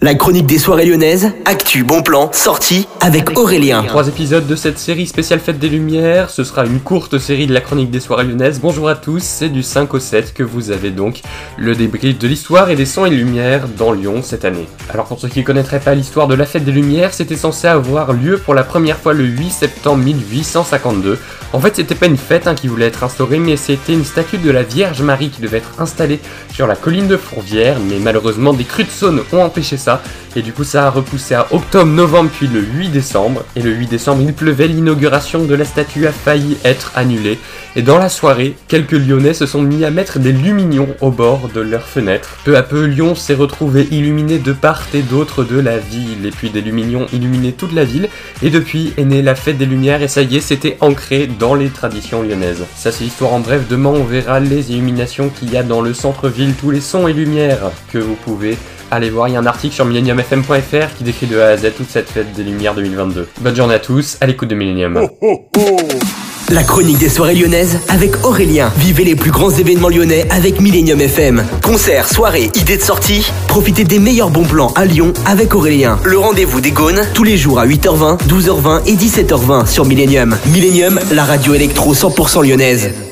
La chronique des soirées lyonnaises, actu, bon plan, sortie avec Aurélien. Trois épisodes de cette série spéciale Fête des Lumières, ce sera une courte série de la chronique des soirées lyonnaises. Bonjour à tous, c'est du 5 au 7 que vous avez donc le débrief de l'histoire et des sons et lumières dans Lyon cette année. Alors pour ceux qui ne connaîtraient pas l'histoire de la Fête des Lumières, c'était censé avoir lieu pour la première fois le 8 septembre 1852. En fait c'était pas une fête hein, qui voulait être instaurée, mais c'était une statue de la Vierge Marie qui devait être installée sur la colline de Fourvière, mais malheureusement des crues de Saône ont empêché ça et du coup, ça a repoussé à octobre, novembre, puis le 8 décembre. Et le 8 décembre, il pleuvait, l'inauguration de la statue a failli être annulée. Et dans la soirée, quelques Lyonnais se sont mis à mettre des luminions au bord de leurs fenêtres. Peu à peu, Lyon s'est retrouvé illuminé de part et d'autre de la ville. Et puis des luminions illuminaient toute la ville. Et depuis est née la fête des Lumières. Et ça y est, c'était ancré dans les traditions lyonnaises. Ça, c'est l'histoire en bref. Demain, on verra les illuminations qu'il y a dans le centre-ville, tous les sons et lumières que vous pouvez allez voir, il y a un article sur millenniumfm.fr qui décrit de A à Z toute cette fête des Lumières 2022. Bonne journée à tous, à l'écoute de Millennium. La chronique des soirées lyonnaises avec Aurélien. Vivez les plus grands événements lyonnais avec Millennium FM. Concerts, soirées, idées de sortie. Profitez des meilleurs bons plans à Lyon avec Aurélien. Le rendez-vous des Gaunes tous les jours à 8h20, 12h20 et 17h20 sur Millennium. Millennium, la radio électro 100% lyonnaise.